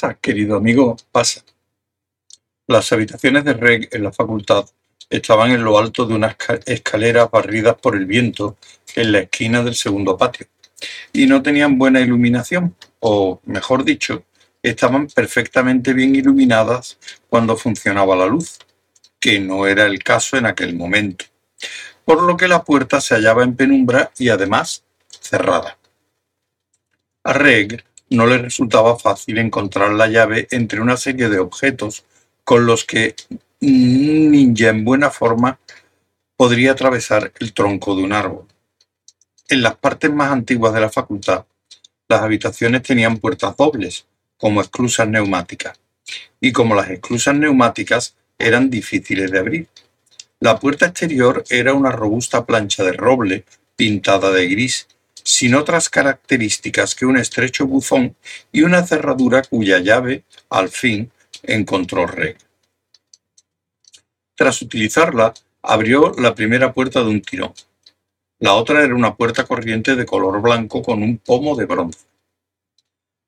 Pasa, querido amigo, pasa. Las habitaciones de Reg en la facultad estaban en lo alto de unas escaleras barridas por el viento en la esquina del segundo patio, y no tenían buena iluminación, o mejor dicho, estaban perfectamente bien iluminadas cuando funcionaba la luz, que no era el caso en aquel momento, por lo que la puerta se hallaba en penumbra y además cerrada. A Reg no le resultaba fácil encontrar la llave entre una serie de objetos con los que un ninja en buena forma podría atravesar el tronco de un árbol. En las partes más antiguas de la facultad, las habitaciones tenían puertas dobles, como esclusas neumáticas, y como las esclusas neumáticas eran difíciles de abrir. La puerta exterior era una robusta plancha de roble pintada de gris, sin otras características que un estrecho buzón y una cerradura cuya llave, al fin, encontró Reg. Tras utilizarla, abrió la primera puerta de un tirón. La otra era una puerta corriente de color blanco con un pomo de bronce.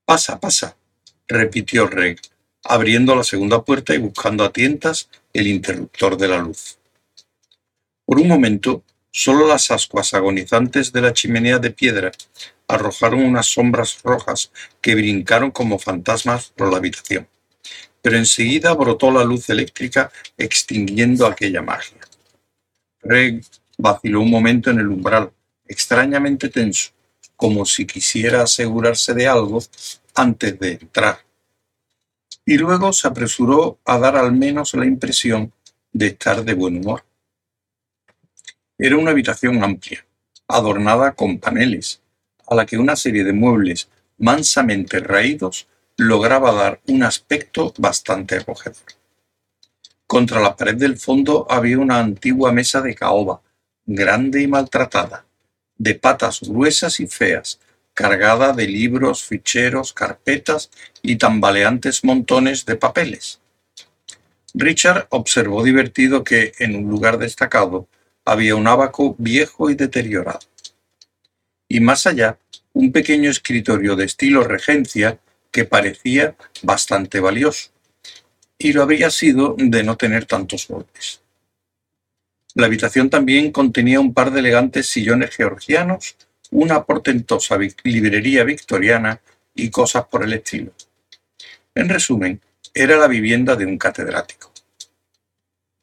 Pasa, pasa, repitió Reg, abriendo la segunda puerta y buscando a tientas el interruptor de la luz. Por un momento, solo las ascuas agonizantes de la chimenea de piedra arrojaron unas sombras rojas que brincaron como fantasmas por la habitación pero enseguida brotó la luz eléctrica extinguiendo aquella magia. Reg vaciló un momento en el umbral, extrañamente tenso, como si quisiera asegurarse de algo antes de entrar. Y luego se apresuró a dar al menos la impresión de estar de buen humor. Era una habitación amplia, adornada con paneles, a la que una serie de muebles mansamente raídos lograba dar un aspecto bastante acogedor. Contra la pared del fondo había una antigua mesa de caoba, grande y maltratada, de patas gruesas y feas, cargada de libros, ficheros, carpetas y tambaleantes montones de papeles. Richard observó divertido que, en un lugar destacado, había un abaco viejo y deteriorado. Y más allá, un pequeño escritorio de estilo regencia que parecía bastante valioso, y lo habría sido de no tener tantos golpes. La habitación también contenía un par de elegantes sillones georgianos, una portentosa librería victoriana y cosas por el estilo. En resumen, era la vivienda de un catedrático.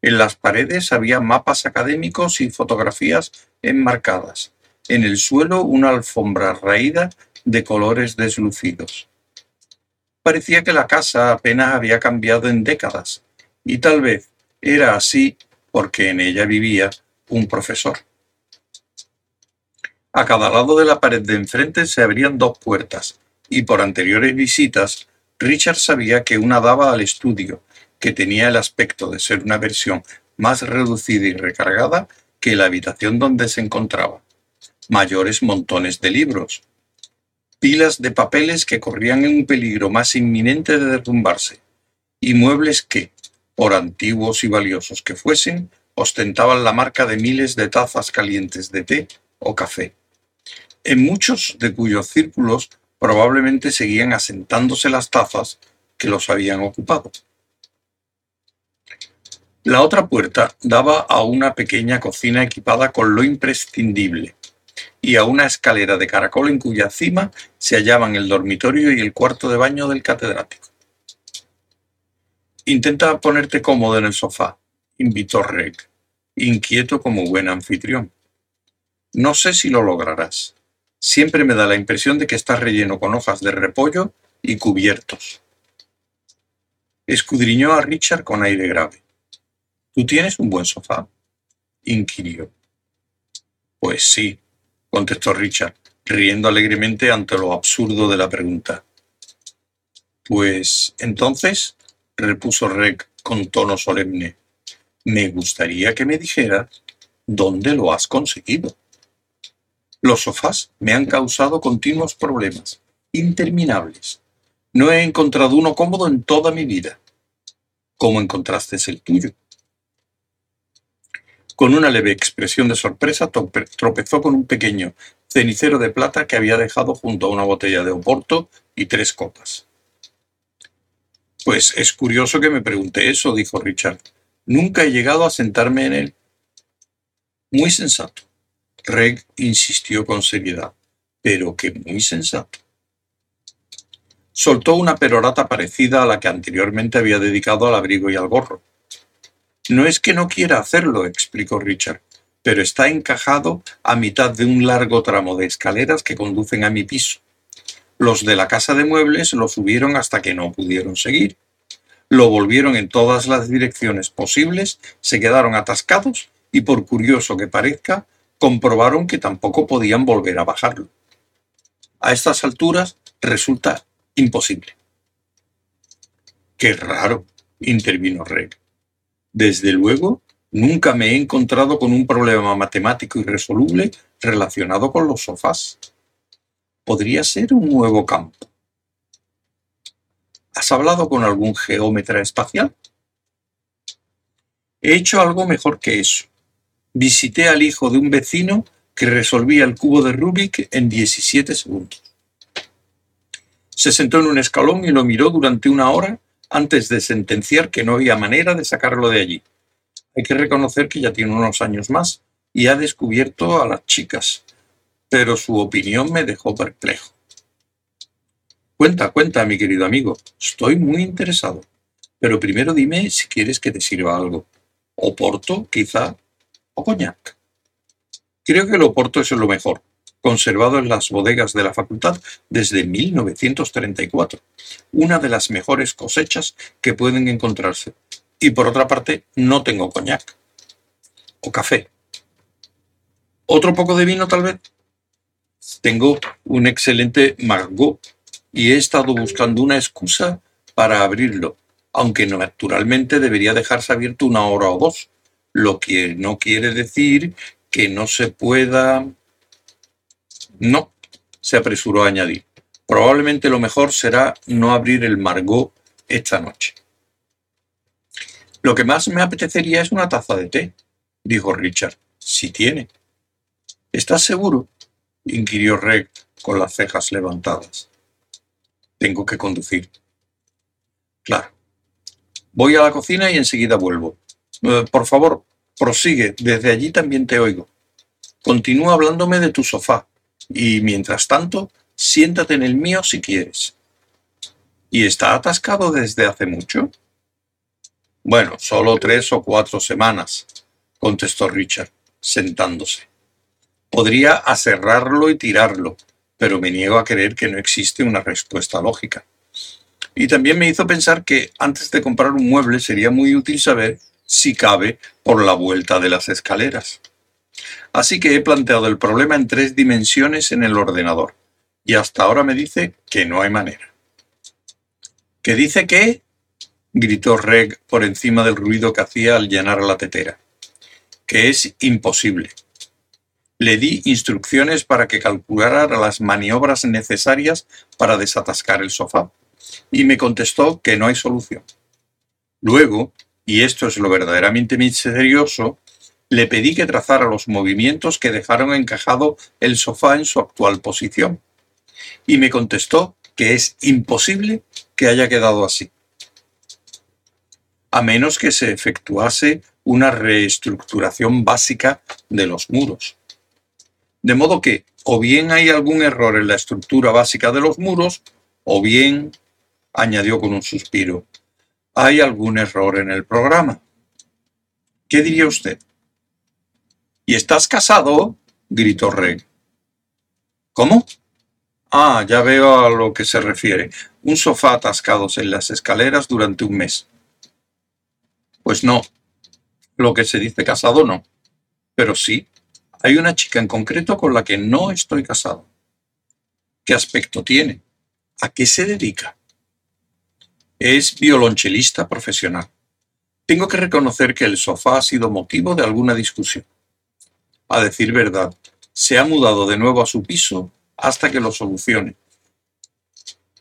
En las paredes había mapas académicos y fotografías enmarcadas. En el suelo una alfombra raída de colores deslucidos. Parecía que la casa apenas había cambiado en décadas, y tal vez era así porque en ella vivía un profesor. A cada lado de la pared de enfrente se abrían dos puertas, y por anteriores visitas, Richard sabía que una daba al estudio, que tenía el aspecto de ser una versión más reducida y recargada que la habitación donde se encontraba. Mayores montones de libros, pilas de papeles que corrían en un peligro más inminente de derrumbarse, y muebles que, por antiguos y valiosos que fuesen, ostentaban la marca de miles de tazas calientes de té o café, en muchos de cuyos círculos probablemente seguían asentándose las tazas que los habían ocupado. La otra puerta daba a una pequeña cocina equipada con lo imprescindible, y a una escalera de caracol en cuya cima se hallaban el dormitorio y el cuarto de baño del catedrático. Intenta ponerte cómodo en el sofá, invitó Reg, inquieto como buen anfitrión. No sé si lo lograrás. Siempre me da la impresión de que estás relleno con hojas de repollo y cubiertos. Escudriñó a Richard con aire grave. ¿Tú tienes un buen sofá? inquirió. Pues sí, contestó Richard, riendo alegremente ante lo absurdo de la pregunta. Pues entonces, repuso Reg con tono solemne, me gustaría que me dijeras dónde lo has conseguido. Los sofás me han causado continuos problemas, interminables. No he encontrado uno cómodo en toda mi vida. ¿Cómo encontraste el tuyo? Con una leve expresión de sorpresa tropezó con un pequeño cenicero de plata que había dejado junto a una botella de oporto y tres copas. Pues es curioso que me pregunte eso, dijo Richard. Nunca he llegado a sentarme en él. Muy sensato. Reg insistió con seriedad. Pero que muy sensato. Soltó una perorata parecida a la que anteriormente había dedicado al abrigo y al gorro. No es que no quiera hacerlo, explicó Richard, pero está encajado a mitad de un largo tramo de escaleras que conducen a mi piso. Los de la casa de muebles lo subieron hasta que no pudieron seguir. Lo volvieron en todas las direcciones posibles, se quedaron atascados y por curioso que parezca, comprobaron que tampoco podían volver a bajarlo. A estas alturas resulta imposible. Qué raro, intervino Reg. Desde luego, nunca me he encontrado con un problema matemático irresoluble relacionado con los sofás podría ser un nuevo campo. ¿Has hablado con algún geómetra espacial? He hecho algo mejor que eso. Visité al hijo de un vecino que resolvía el cubo de Rubik en 17 segundos. Se sentó en un escalón y lo miró durante una hora antes de sentenciar que no había manera de sacarlo de allí. Hay que reconocer que ya tiene unos años más y ha descubierto a las chicas, pero su opinión me dejó perplejo. Cuenta, cuenta, mi querido amigo. Estoy muy interesado. Pero primero dime si quieres que te sirva algo. Oporto, quizá, o coñac. Creo que el oporto es lo mejor, conservado en las bodegas de la facultad desde 1934. Una de las mejores cosechas que pueden encontrarse. Y por otra parte, no tengo coñac. O café. ¿Otro poco de vino, tal vez? tengo un excelente Margot y he estado buscando una excusa para abrirlo, aunque naturalmente debería dejarse abierto una hora o dos, lo que no quiere decir que no se pueda... No, se apresuró a añadir. Probablemente lo mejor será no abrir el Margot esta noche. Lo que más me apetecería es una taza de té, dijo Richard, si tiene. ¿Estás seguro? inquirió Reg con las cejas levantadas. Tengo que conducir. Claro. Voy a la cocina y enseguida vuelvo. Eh, por favor, prosigue. Desde allí también te oigo. Continúa hablándome de tu sofá. Y mientras tanto, siéntate en el mío si quieres. ¿Y está atascado desde hace mucho? Bueno, solo tres o cuatro semanas, contestó Richard, sentándose. Podría aserrarlo y tirarlo, pero me niego a creer que no existe una respuesta lógica. Y también me hizo pensar que antes de comprar un mueble sería muy útil saber si cabe por la vuelta de las escaleras. Así que he planteado el problema en tres dimensiones en el ordenador, y hasta ahora me dice que no hay manera. ¿Qué dice qué? gritó Reg por encima del ruido que hacía al llenar la tetera. Que es imposible. Le di instrucciones para que calculara las maniobras necesarias para desatascar el sofá, y me contestó que no hay solución. Luego, y esto es lo verdaderamente misterioso, le pedí que trazara los movimientos que dejaron encajado el sofá en su actual posición, y me contestó que es imposible que haya quedado así, a menos que se efectuase una reestructuración básica de los muros. De modo que o bien hay algún error en la estructura básica de los muros, o bien, añadió con un suspiro, hay algún error en el programa. ¿Qué diría usted? ¿Y estás casado? gritó Reg. ¿Cómo? Ah, ya veo a lo que se refiere. Un sofá atascados en las escaleras durante un mes. Pues no. Lo que se dice casado no. Pero sí, hay una chica en concreto con la que no estoy casado. ¿Qué aspecto tiene? ¿A qué se dedica? Es violonchelista profesional. Tengo que reconocer que el sofá ha sido motivo de alguna discusión. A decir verdad, se ha mudado de nuevo a su piso hasta que lo solucione.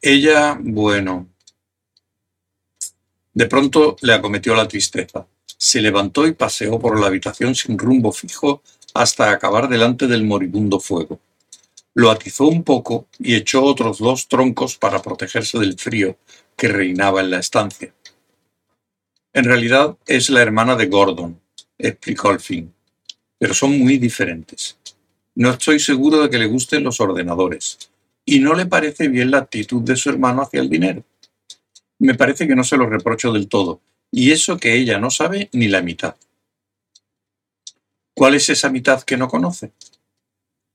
Ella, bueno. De pronto le acometió la tristeza. Se levantó y paseó por la habitación sin rumbo fijo hasta acabar delante del moribundo fuego. lo atizó un poco y echó otros dos troncos para protegerse del frío que reinaba en la estancia. En realidad es la hermana de Gordon, explicó al fin, pero son muy diferentes. No estoy seguro de que le gusten los ordenadores, y no le parece bien la actitud de su hermano hacia el dinero. Me parece que no se lo reprocho del todo, y eso que ella no sabe ni la mitad. ¿Cuál es esa mitad que no conoce?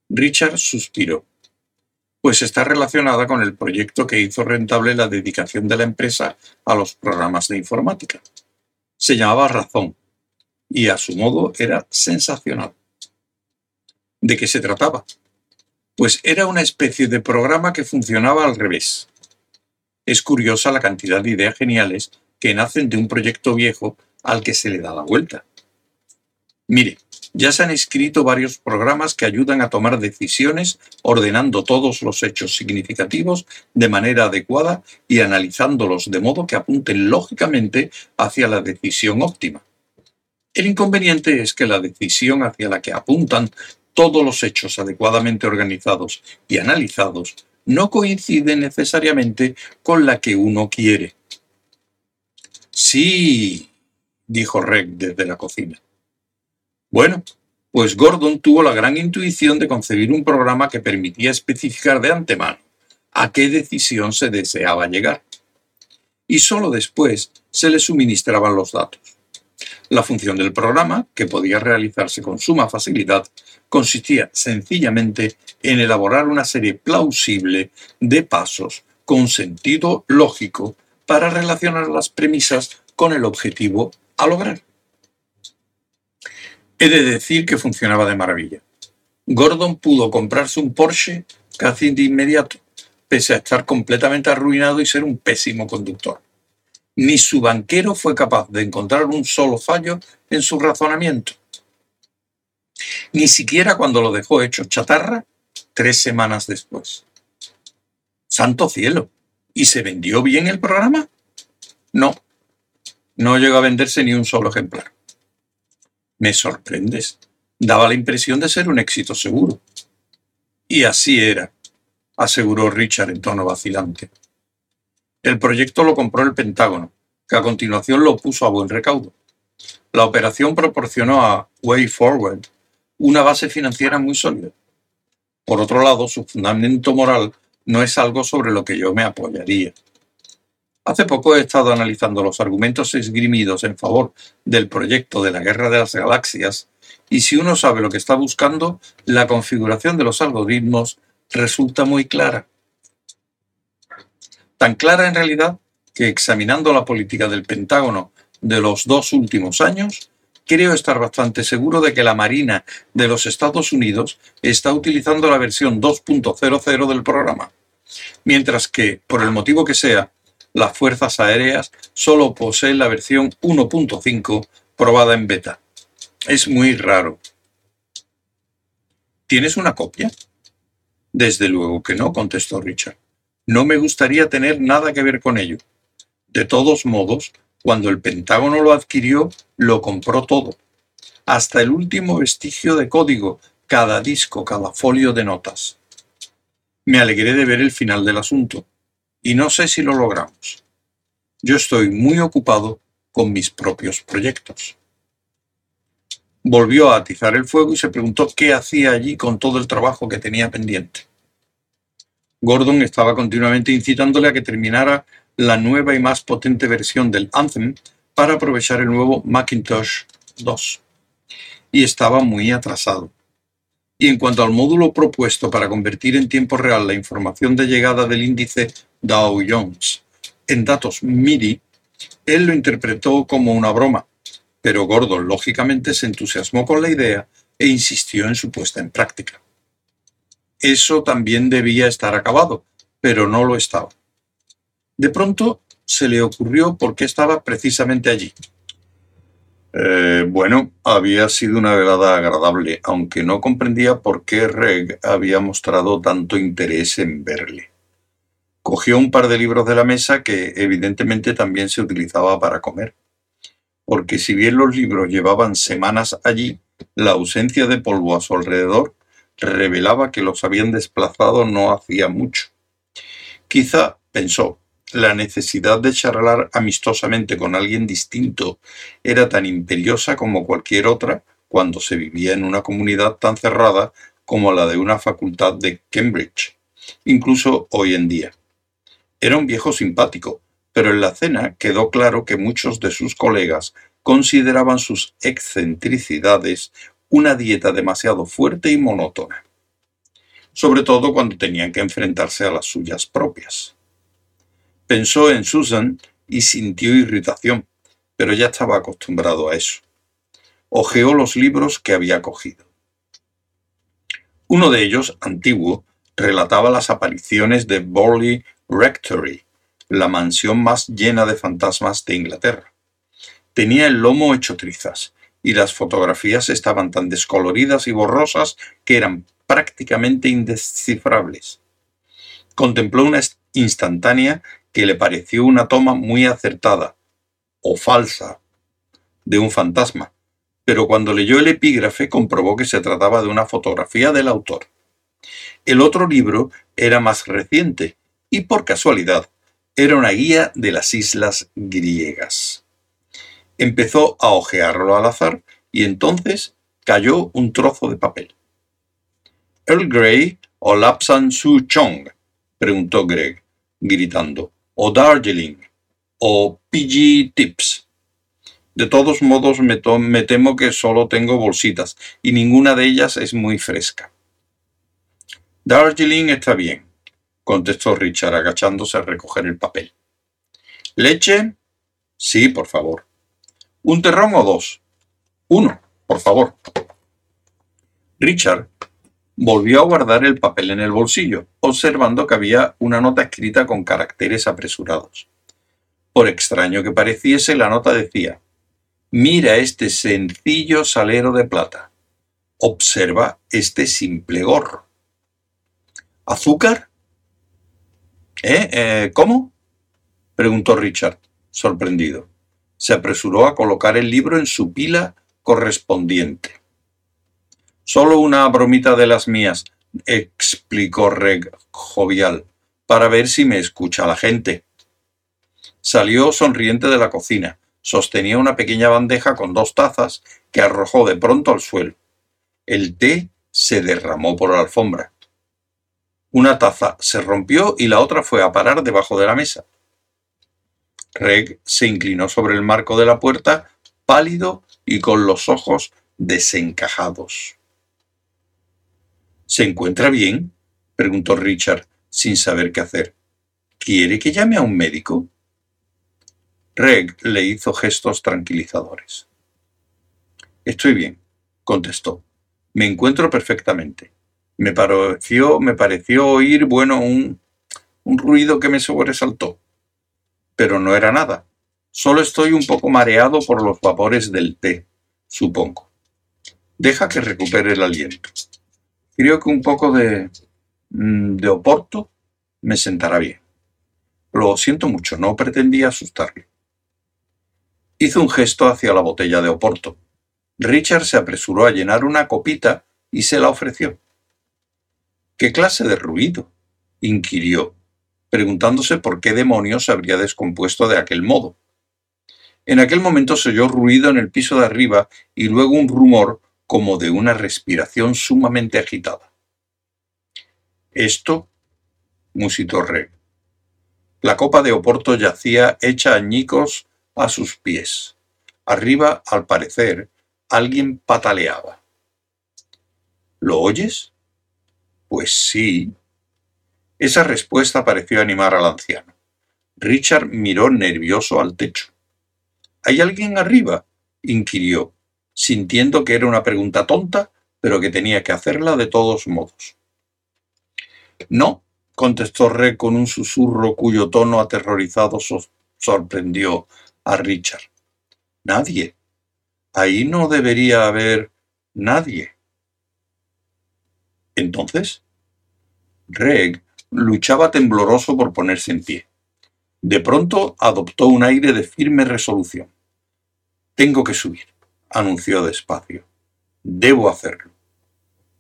Richard suspiró. Pues está relacionada con el proyecto que hizo rentable la dedicación de la empresa a los programas de informática. Se llamaba Razón y a su modo era sensacional. ¿De qué se trataba? Pues era una especie de programa que funcionaba al revés. Es curiosa la cantidad de ideas geniales que nacen de un proyecto viejo al que se le da la vuelta. Mire, ya se han escrito varios programas que ayudan a tomar decisiones ordenando todos los hechos significativos de manera adecuada y analizándolos de modo que apunten lógicamente hacia la decisión óptima. El inconveniente es que la decisión hacia la que apuntan todos los hechos adecuadamente organizados y analizados no coincide necesariamente con la que uno quiere. Sí, dijo Reg desde la cocina. Bueno, pues Gordon tuvo la gran intuición de concebir un programa que permitía especificar de antemano a qué decisión se deseaba llegar. Y solo después se le suministraban los datos. La función del programa, que podía realizarse con suma facilidad, consistía sencillamente en elaborar una serie plausible de pasos con sentido lógico para relacionar las premisas con el objetivo a lograr. He de decir que funcionaba de maravilla. Gordon pudo comprarse un Porsche casi de inmediato, pese a estar completamente arruinado y ser un pésimo conductor. Ni su banquero fue capaz de encontrar un solo fallo en su razonamiento. Ni siquiera cuando lo dejó hecho chatarra tres semanas después. Santo cielo. ¿Y se vendió bien el programa? No. No llegó a venderse ni un solo ejemplar. Me sorprendes. Daba la impresión de ser un éxito seguro. Y así era, aseguró Richard en tono vacilante. El proyecto lo compró el Pentágono, que a continuación lo puso a buen recaudo. La operación proporcionó a Way Forward una base financiera muy sólida. Por otro lado, su fundamento moral no es algo sobre lo que yo me apoyaría. Hace poco he estado analizando los argumentos esgrimidos en favor del proyecto de la Guerra de las Galaxias y si uno sabe lo que está buscando, la configuración de los algoritmos resulta muy clara. Tan clara en realidad que examinando la política del Pentágono de los dos últimos años, creo estar bastante seguro de que la Marina de los Estados Unidos está utilizando la versión 2.00 del programa, mientras que, por el motivo que sea, las fuerzas aéreas solo poseen la versión 1.5 probada en beta. Es muy raro. ¿Tienes una copia? Desde luego que no, contestó Richard. No me gustaría tener nada que ver con ello. De todos modos, cuando el Pentágono lo adquirió, lo compró todo. Hasta el último vestigio de código, cada disco, cada folio de notas. Me alegré de ver el final del asunto y no sé si lo logramos. Yo estoy muy ocupado con mis propios proyectos. Volvió a atizar el fuego y se preguntó qué hacía allí con todo el trabajo que tenía pendiente. Gordon estaba continuamente incitándole a que terminara la nueva y más potente versión del Anthem para aprovechar el nuevo Macintosh 2. Y estaba muy atrasado. Y en cuanto al módulo propuesto para convertir en tiempo real la información de llegada del índice Dow Jones en datos MIDI, él lo interpretó como una broma, pero Gordon lógicamente se entusiasmó con la idea e insistió en su puesta en práctica. Eso también debía estar acabado, pero no lo estaba. De pronto se le ocurrió por qué estaba precisamente allí. Eh, bueno, había sido una velada agradable, aunque no comprendía por qué Reg había mostrado tanto interés en verle. Cogió un par de libros de la mesa que evidentemente también se utilizaba para comer, porque si bien los libros llevaban semanas allí, la ausencia de polvo a su alrededor revelaba que los habían desplazado no hacía mucho. Quizá, pensó, la necesidad de charlar amistosamente con alguien distinto era tan imperiosa como cualquier otra cuando se vivía en una comunidad tan cerrada como la de una facultad de Cambridge, incluso hoy en día. Era un viejo simpático, pero en la cena quedó claro que muchos de sus colegas consideraban sus excentricidades una dieta demasiado fuerte y monótona, sobre todo cuando tenían que enfrentarse a las suyas propias. Pensó en Susan y sintió irritación, pero ya estaba acostumbrado a eso. Ojeó los libros que había cogido. Uno de ellos, antiguo, relataba las apariciones de Borley Rectory, la mansión más llena de fantasmas de Inglaterra. Tenía el lomo hecho trizas, y las fotografías estaban tan descoloridas y borrosas que eran prácticamente indescifrables. Contempló una instantánea que le pareció una toma muy acertada, o falsa, de un fantasma, pero cuando leyó el epígrafe comprobó que se trataba de una fotografía del autor. El otro libro era más reciente y por casualidad era una guía de las islas griegas. Empezó a hojearlo al azar y entonces cayó un trozo de papel. ¿Earl Grey o Lapsan Su Chong? preguntó Greg, gritando. O Darjeeling. O PG Tips. De todos modos, me, me temo que solo tengo bolsitas y ninguna de ellas es muy fresca. Darjeeling está bien, contestó Richard agachándose a recoger el papel. ¿Leche? Sí, por favor. ¿Un terrón o dos? Uno, por favor. Richard volvió a guardar el papel en el bolsillo, observando que había una nota escrita con caracteres apresurados. Por extraño que pareciese, la nota decía, Mira este sencillo salero de plata. Observa este simple gorro. ¿Azúcar? ¿Eh? ¿Eh? ¿Cómo? preguntó Richard, sorprendido. Se apresuró a colocar el libro en su pila correspondiente. Solo una bromita de las mías, explicó Reg jovial, para ver si me escucha la gente. Salió sonriente de la cocina. Sostenía una pequeña bandeja con dos tazas que arrojó de pronto al suelo. El té se derramó por la alfombra. Una taza se rompió y la otra fue a parar debajo de la mesa. Reg se inclinó sobre el marco de la puerta, pálido y con los ojos desencajados. ¿Se encuentra bien? preguntó Richard, sin saber qué hacer. ¿Quiere que llame a un médico? Reg le hizo gestos tranquilizadores. Estoy bien, contestó. Me encuentro perfectamente. Me pareció, me pareció oír, bueno, un, un ruido que me sobresaltó. Pero no era nada. Solo estoy un poco mareado por los vapores del té, supongo. Deja que recupere el aliento. Creo que un poco de, mm, de Oporto me sentará bien. Lo siento mucho, no pretendía asustarle. Hizo un gesto hacia la botella de Oporto. Richard se apresuró a llenar una copita y se la ofreció. ¿Qué clase de ruido? inquirió, preguntándose por qué demonios se habría descompuesto de aquel modo. En aquel momento se oyó ruido en el piso de arriba y luego un rumor como de una respiración sumamente agitada. Esto, musitó Reg. La copa de Oporto yacía hecha añicos a sus pies. Arriba, al parecer, alguien pataleaba. ¿Lo oyes? Pues sí. Esa respuesta pareció animar al anciano. Richard miró nervioso al techo. ¿Hay alguien arriba? inquirió, sintiendo que era una pregunta tonta, pero que tenía que hacerla de todos modos. No, contestó Re con un susurro cuyo tono aterrorizado sorprendió a Richard. Nadie. Ahí no debería haber nadie. Entonces, Reg luchaba tembloroso por ponerse en pie. De pronto adoptó un aire de firme resolución. Tengo que subir, anunció despacio. Debo hacerlo.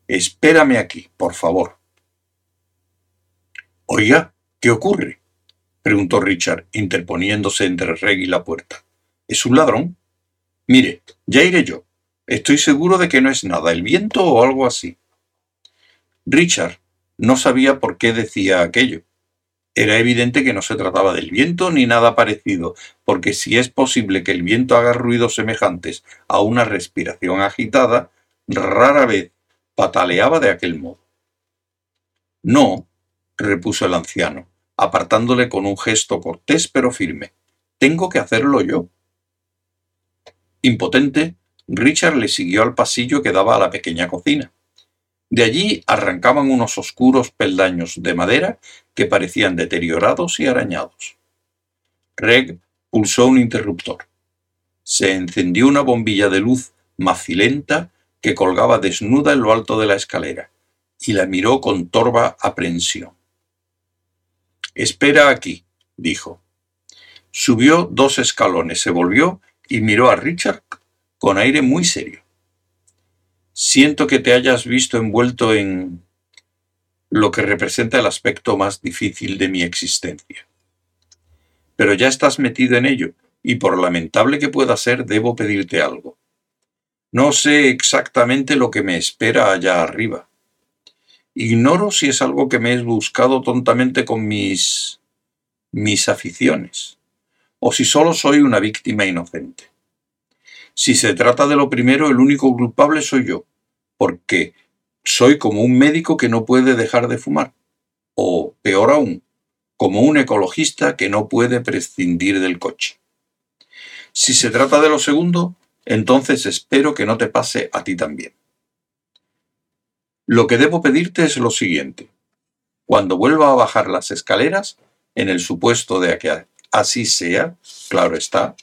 Espérame aquí, por favor. Oiga, ¿qué ocurre? preguntó Richard, interponiéndose entre Reg y la puerta. ¿Es un ladrón? Mire, ya iré yo. Estoy seguro de que no es nada, el viento o algo así. Richard no sabía por qué decía aquello. Era evidente que no se trataba del viento ni nada parecido, porque si es posible que el viento haga ruidos semejantes a una respiración agitada, rara vez pataleaba de aquel modo. No, repuso el anciano, apartándole con un gesto cortés pero firme. Tengo que hacerlo yo. Impotente, Richard le siguió al pasillo que daba a la pequeña cocina. De allí arrancaban unos oscuros peldaños de madera que parecían deteriorados y arañados. Reg pulsó un interruptor. Se encendió una bombilla de luz macilenta que colgaba desnuda en lo alto de la escalera, y la miró con torva aprensión. Espera aquí, dijo. Subió dos escalones, se volvió y miró a Richard con aire muy serio. Siento que te hayas visto envuelto en lo que representa el aspecto más difícil de mi existencia. Pero ya estás metido en ello, y por lamentable que pueda ser, debo pedirte algo. No sé exactamente lo que me espera allá arriba. Ignoro si es algo que me he buscado tontamente con mis... mis aficiones, o si solo soy una víctima inocente. Si se trata de lo primero, el único culpable soy yo, porque soy como un médico que no puede dejar de fumar, o peor aún, como un ecologista que no puede prescindir del coche. Si se trata de lo segundo, entonces espero que no te pase a ti también. Lo que debo pedirte es lo siguiente. Cuando vuelva a bajar las escaleras, en el supuesto de que así sea, claro está,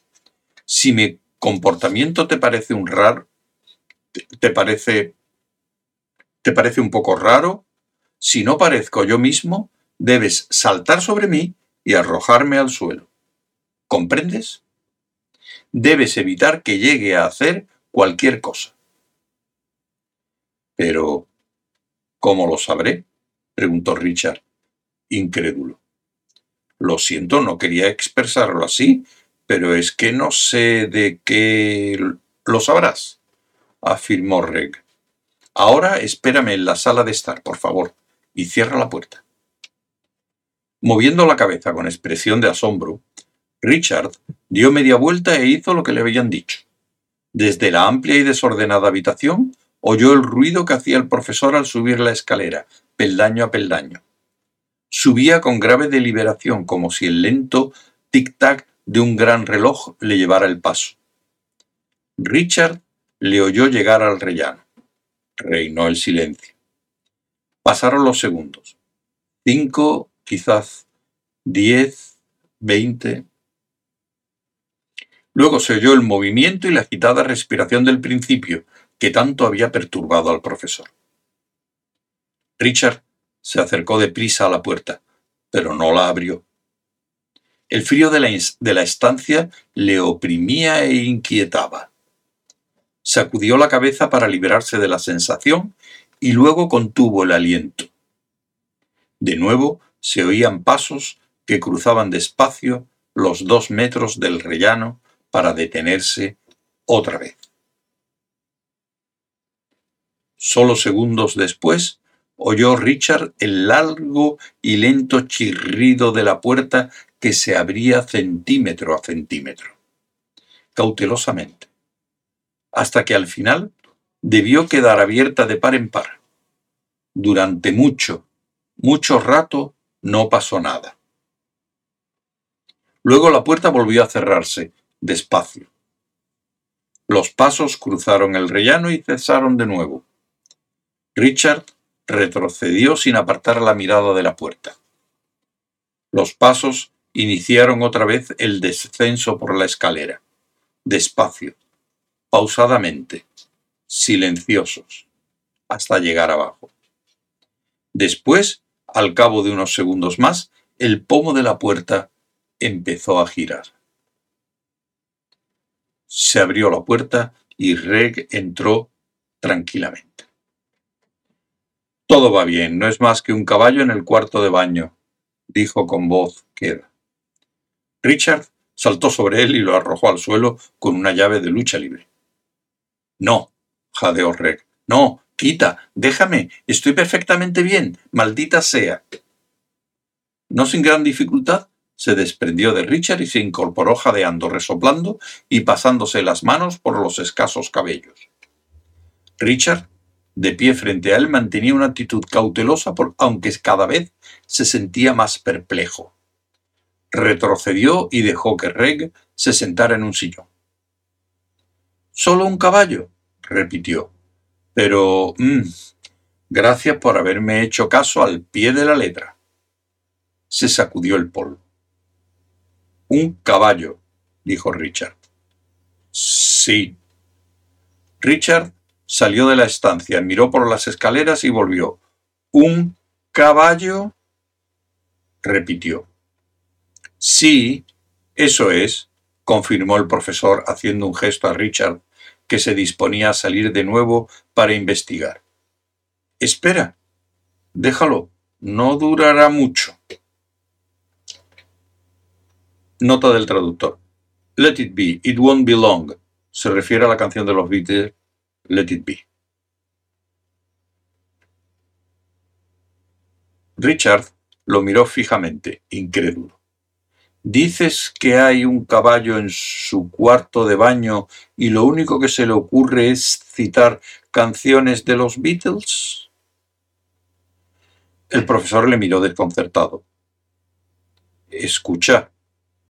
si me comportamiento te parece un raro, te parece, te parece un poco raro, si no parezco yo mismo, debes saltar sobre mí y arrojarme al suelo. ¿Comprendes? Debes evitar que llegue a hacer cualquier cosa. Pero, ¿cómo lo sabré? preguntó Richard, incrédulo. Lo siento, no quería expresarlo así, pero es que no sé de qué lo sabrás, afirmó Reg. Ahora espérame en la sala de estar, por favor, y cierra la puerta. Moviendo la cabeza con expresión de asombro, Richard dio media vuelta e hizo lo que le habían dicho. Desde la amplia y desordenada habitación oyó el ruido que hacía el profesor al subir la escalera, peldaño a peldaño. Subía con grave deliberación, como si el lento tic-tac de un gran reloj le llevara el paso. Richard le oyó llegar al rellano. Reinó el silencio. Pasaron los segundos. Cinco, quizás diez, veinte. Luego se oyó el movimiento y la agitada respiración del principio, que tanto había perturbado al profesor. Richard se acercó deprisa a la puerta, pero no la abrió. El frío de la, estancia le oprimía e inquietaba. Sacudió la cabeza para librarse de la sensación y luego contuvo el aliento. De nuevo se oían pasos que cruzaban despacio los dos metros del rellano para detenerse otra vez. Solo segundos después oyó Richard el largo y lento chirrido de la puerta que se abría centímetro a centímetro, cautelosamente, hasta que al final debió quedar abierta de par en par. Durante mucho, mucho rato no pasó nada. Luego la puerta volvió a cerrarse, despacio. Los pasos cruzaron el rellano y cesaron de nuevo. Richard retrocedió sin apartar la mirada de la puerta. Los pasos iniciaron otra vez el descenso por la escalera, despacio, pausadamente, silenciosos, hasta llegar abajo. Después, al cabo de unos segundos más, el pomo de la puerta empezó a girar. Se abrió la puerta y Reg entró tranquilamente. Todo va bien, no es más que un caballo en el cuarto de baño, dijo con voz queda. Richard saltó sobre él y lo arrojó al suelo con una llave de lucha libre. No, jadeó Reg. No, quita, déjame, estoy perfectamente bien, maldita sea. No sin gran dificultad, se desprendió de Richard y se incorporó jadeando, resoplando y pasándose las manos por los escasos cabellos. Richard, de pie frente a él, mantenía una actitud cautelosa, aunque cada vez se sentía más perplejo. Retrocedió y dejó que Reg se sentara en un sillón. ¿Solo un caballo? repitió. Pero... Mm, gracias por haberme hecho caso al pie de la letra. Se sacudió el polvo. Un caballo, dijo Richard. Sí. Richard salió de la estancia, miró por las escaleras y volvió. ¿Un caballo? repitió. Sí, eso es, confirmó el profesor haciendo un gesto a Richard, que se disponía a salir de nuevo para investigar. Espera, déjalo, no durará mucho. Nota del traductor. Let it be, it won't be long. Se refiere a la canción de los Beatles, Let it be. Richard lo miró fijamente, incrédulo. ¿Dices que hay un caballo en su cuarto de baño y lo único que se le ocurre es citar canciones de los Beatles? El profesor le miró desconcertado. Escucha,